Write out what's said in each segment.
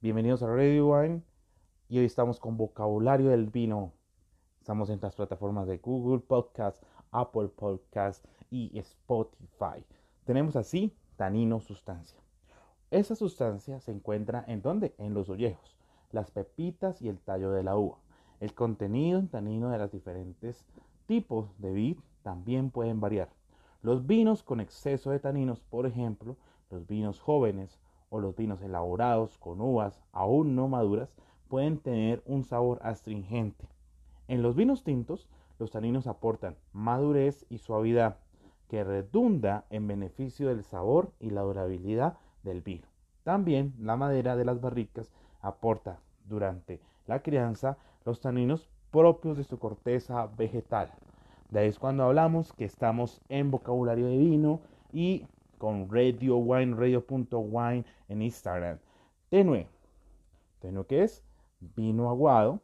Bienvenidos a Radio Wine y hoy estamos con vocabulario del vino. Estamos en las plataformas de Google Podcast, Apple Podcast y Spotify. Tenemos así tanino sustancia. Esa sustancia se encuentra en dónde? En los ollejos, las pepitas y el tallo de la uva. El contenido en tanino de los diferentes tipos de vid también pueden variar. Los vinos con exceso de taninos, por ejemplo, los vinos jóvenes o los vinos elaborados con uvas aún no maduras, pueden tener un sabor astringente. En los vinos tintos, los taninos aportan madurez y suavidad, que redunda en beneficio del sabor y la durabilidad del vino. También la madera de las barricas aporta durante la crianza los taninos propios de su corteza vegetal. De ahí es cuando hablamos que estamos en vocabulario de vino y con Radio Wine, radio.wine en Instagram. Tenue. Tenue que es vino aguado,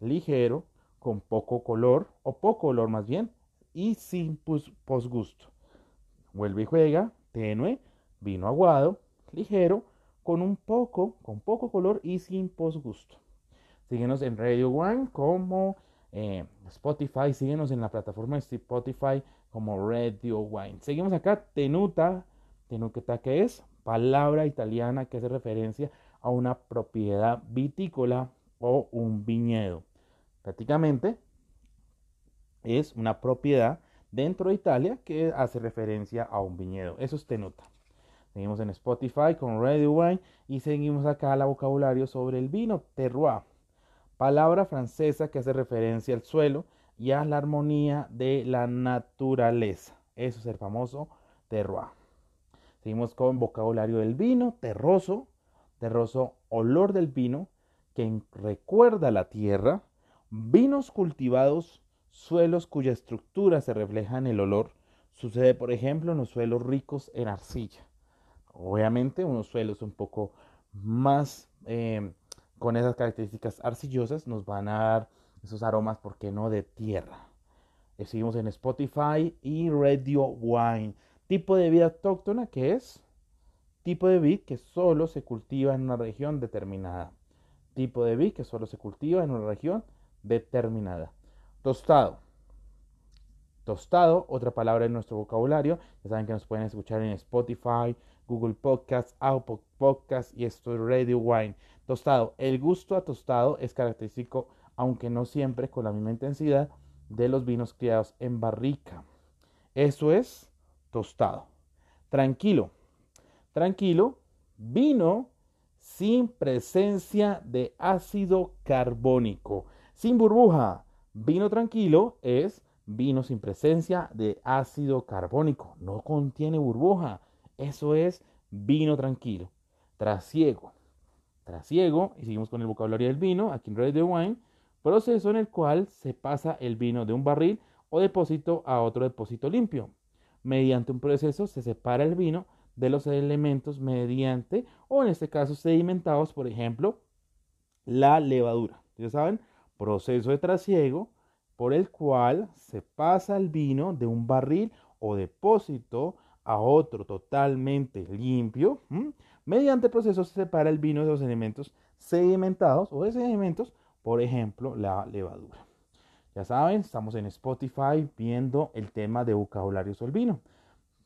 ligero, con poco color, o poco olor más bien, y sin posgusto. Vuelve y juega, tenue, vino aguado, ligero, con un poco, con poco color y sin posgusto. Síguenos en Radio One como eh, Spotify, síguenos en la plataforma Spotify como Radio Wine. Seguimos acá, tenuta, tenuta que es palabra italiana que hace referencia a una propiedad vitícola o un viñedo. Prácticamente es una propiedad dentro de Italia que hace referencia a un viñedo. Eso es tenuta. Seguimos en Spotify con Radio Wine y seguimos acá la vocabulario sobre el vino, terroir palabra francesa que hace referencia al suelo y a la armonía de la naturaleza. Eso es el famoso terroir. Seguimos con vocabulario del vino, terroso, terroso, olor del vino, que recuerda la tierra, vinos cultivados, suelos cuya estructura se refleja en el olor. Sucede, por ejemplo, en los suelos ricos en arcilla. Obviamente, unos suelos un poco más eh, con esas características arcillosas nos van a dar esos aromas, ¿por qué no?, de tierra. Eh, seguimos en Spotify y Radio Wine. Tipo de vida autóctona que es tipo de vid que solo se cultiva en una región determinada. Tipo de vid que solo se cultiva en una región determinada. Tostado. Tostado, otra palabra en nuestro vocabulario. Ya saben que nos pueden escuchar en Spotify, Google Podcasts, Apple Podcasts y esto es Radio Wine. Tostado. El gusto a tostado es característico, aunque no siempre con la misma intensidad, de los vinos criados en barrica. Eso es tostado. Tranquilo. Tranquilo. Vino sin presencia de ácido carbónico. Sin burbuja. Vino tranquilo es vino sin presencia de ácido carbónico. No contiene burbuja. Eso es vino tranquilo. Trasiego. Trasiego, y seguimos con el vocabulario del vino, aquí en Ready Wine, proceso en el cual se pasa el vino de un barril o depósito a otro depósito limpio. Mediante un proceso se separa el vino de los elementos mediante, o en este caso sedimentados, por ejemplo, la levadura. Ya saben, proceso de trasiego por el cual se pasa el vino de un barril o depósito a otro totalmente limpio. Mediante el proceso se separa el vino de los elementos sedimentados o de sedimentos, por ejemplo, la levadura. Ya saben, estamos en Spotify viendo el tema de vocabulario sobre el vino.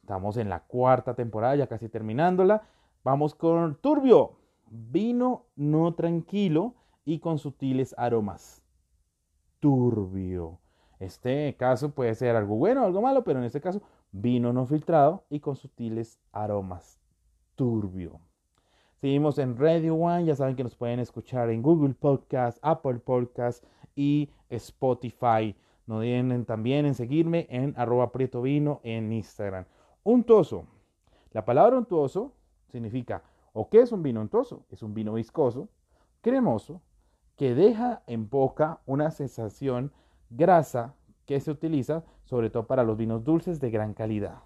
Estamos en la cuarta temporada, ya casi terminándola. Vamos con turbio, vino no tranquilo y con sutiles aromas. Turbio. Este caso puede ser algo bueno o algo malo, pero en este caso vino no filtrado y con sutiles aromas. Turbio. Seguimos en Radio One, ya saben que nos pueden escuchar en Google Podcast, Apple Podcast y Spotify. No olviden también en seguirme en arroba prieto vino en Instagram. Untuoso. La palabra untuoso significa, ¿o qué es un vino untuoso? Es un vino viscoso, cremoso, que deja en boca una sensación grasa que se utiliza sobre todo para los vinos dulces de gran calidad.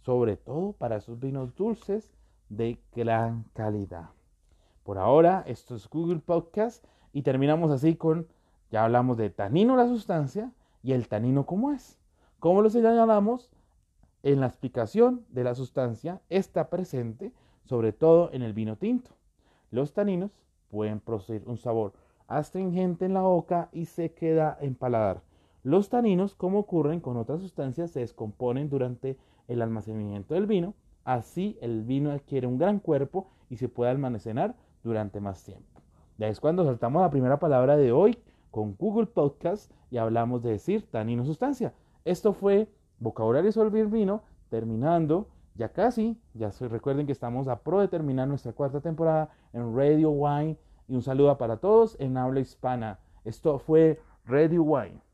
Sobre todo para esos vinos dulces de gran calidad. Por ahora, esto es Google Podcast y terminamos así con, ya hablamos de tanino la sustancia y el tanino cómo es. ¿Cómo lo señalamos? En la explicación de la sustancia está presente sobre todo en el vino tinto. Los taninos pueden producir un sabor astringente en la boca y se queda en paladar. Los taninos, como ocurren con otras sustancias, se descomponen durante el almacenamiento del vino. Así el vino adquiere un gran cuerpo y se puede almacenar durante más tiempo. Ya es cuando saltamos la primera palabra de hoy con Google Podcast y hablamos de decir tanino sustancia. Esto fue vocabulario sobre el vino, terminando ya casi. Ya se, recuerden que estamos a pro de terminar nuestra cuarta temporada en Radio Wine y un saludo para todos en habla hispana. Esto fue Radio Wine.